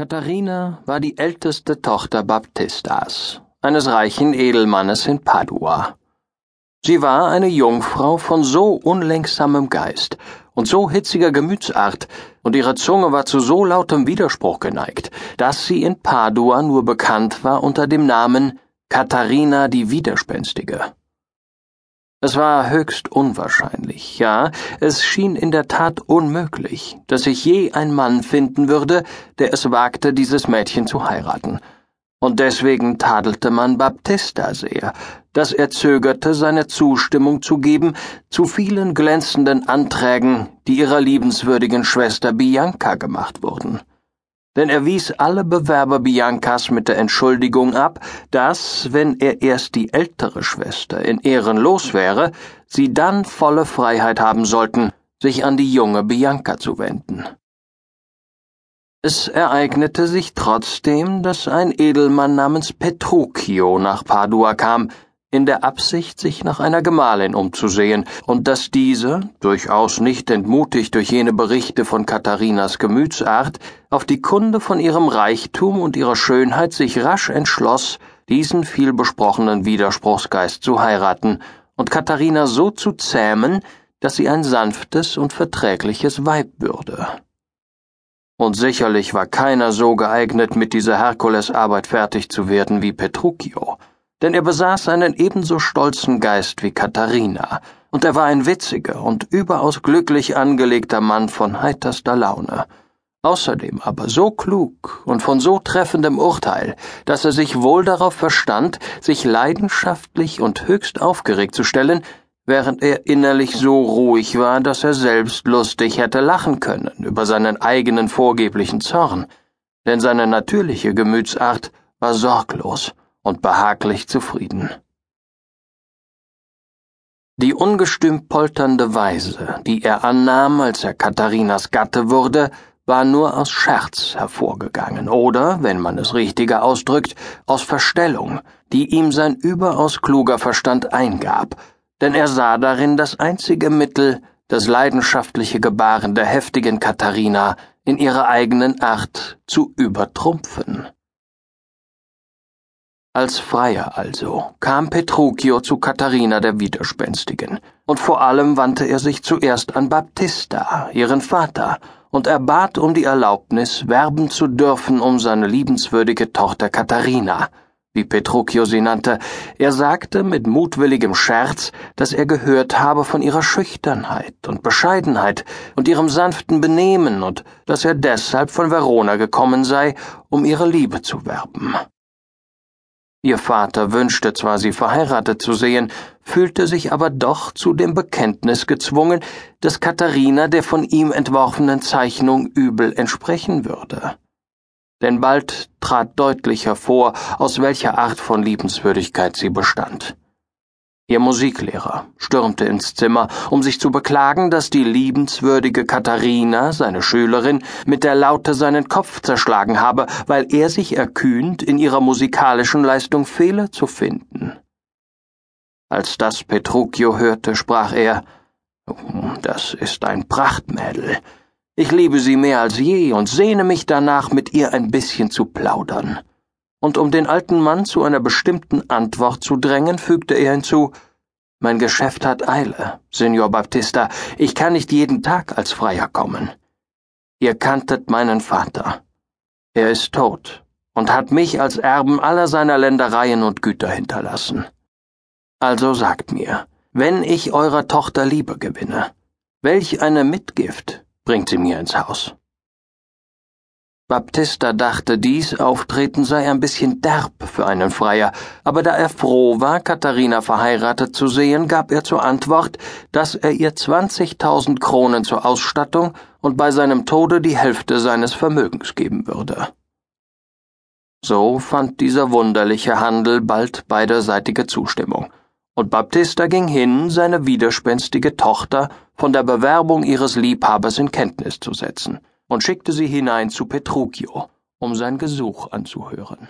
Katharina war die älteste Tochter Baptistas, eines reichen Edelmannes in Padua. Sie war eine Jungfrau von so unlenksamem Geist und so hitziger Gemütsart, und ihre Zunge war zu so lautem Widerspruch geneigt, dass sie in Padua nur bekannt war unter dem Namen Katharina die Widerspenstige. Es war höchst unwahrscheinlich, ja, es schien in der Tat unmöglich, dass sich je ein Mann finden würde, der es wagte, dieses Mädchen zu heiraten. Und deswegen tadelte man Baptista sehr, dass er zögerte, seine Zustimmung zu geben zu vielen glänzenden Anträgen, die ihrer liebenswürdigen Schwester Bianca gemacht wurden denn er wies alle Bewerber Biancas mit der Entschuldigung ab, dass, wenn er erst die ältere Schwester in Ehren los wäre, sie dann volle Freiheit haben sollten, sich an die junge Bianca zu wenden. Es ereignete sich trotzdem, dass ein Edelmann namens Petruchio nach Padua kam, in der Absicht, sich nach einer Gemahlin umzusehen, und dass diese, durchaus nicht entmutigt durch jene Berichte von Katharinas Gemütsart, auf die Kunde von ihrem Reichtum und ihrer Schönheit sich rasch entschloss, diesen vielbesprochenen Widerspruchsgeist zu heiraten und Katharina so zu zähmen, dass sie ein sanftes und verträgliches Weib würde. Und sicherlich war keiner so geeignet, mit dieser Herkulesarbeit fertig zu werden wie Petruchio denn er besaß einen ebenso stolzen Geist wie Katharina, und er war ein witziger und überaus glücklich angelegter Mann von heiterster Laune. Außerdem aber so klug und von so treffendem Urteil, dass er sich wohl darauf verstand, sich leidenschaftlich und höchst aufgeregt zu stellen, während er innerlich so ruhig war, dass er selbst lustig hätte lachen können über seinen eigenen vorgeblichen Zorn, denn seine natürliche Gemütsart war sorglos und behaglich zufrieden. Die ungestüm polternde Weise, die er annahm, als er Katharinas Gatte wurde, war nur aus Scherz hervorgegangen oder, wenn man es richtiger ausdrückt, aus Verstellung, die ihm sein überaus kluger Verstand eingab, denn er sah darin das einzige Mittel, das leidenschaftliche Gebaren der heftigen Katharina in ihrer eigenen Art zu übertrumpfen. Als Freier also kam Petruchio zu Katharina der Widerspenstigen, und vor allem wandte er sich zuerst an Baptista, ihren Vater, und erbat um die Erlaubnis, werben zu dürfen um seine liebenswürdige Tochter Katharina, wie Petruchio sie nannte. Er sagte mit mutwilligem Scherz, dass er gehört habe von ihrer Schüchternheit und Bescheidenheit und ihrem sanften Benehmen und dass er deshalb von Verona gekommen sei, um ihre Liebe zu werben. Ihr Vater wünschte zwar, sie verheiratet zu sehen, fühlte sich aber doch zu dem Bekenntnis gezwungen, dass Katharina der von ihm entworfenen Zeichnung übel entsprechen würde. Denn bald trat deutlich hervor, aus welcher Art von Liebenswürdigkeit sie bestand. Ihr Musiklehrer stürmte ins Zimmer, um sich zu beklagen, dass die liebenswürdige Katharina, seine Schülerin, mit der Laute seinen Kopf zerschlagen habe, weil er sich erkühnt, in ihrer musikalischen Leistung Fehler zu finden. Als das Petruchio hörte, sprach er Das ist ein Prachtmädel. Ich liebe sie mehr als je und sehne mich danach, mit ihr ein bisschen zu plaudern und um den alten Mann zu einer bestimmten Antwort zu drängen, fügte er hinzu Mein Geschäft hat Eile, Signor Baptista, ich kann nicht jeden Tag als Freier kommen. Ihr kanntet meinen Vater. Er ist tot und hat mich als Erben aller seiner Ländereien und Güter hinterlassen. Also sagt mir, wenn ich eurer Tochter Liebe gewinne, welch eine Mitgift bringt sie mir ins Haus? Baptista dachte, dies Auftreten sei ein bisschen derb für einen Freier, aber da er froh war, Katharina verheiratet zu sehen, gab er zur Antwort, dass er ihr zwanzigtausend Kronen zur Ausstattung und bei seinem Tode die Hälfte seines Vermögens geben würde. So fand dieser wunderliche Handel bald beiderseitige Zustimmung, und Baptista ging hin, seine widerspenstige Tochter von der Bewerbung ihres Liebhabers in Kenntnis zu setzen und schickte sie hinein zu Petruchio, um sein Gesuch anzuhören.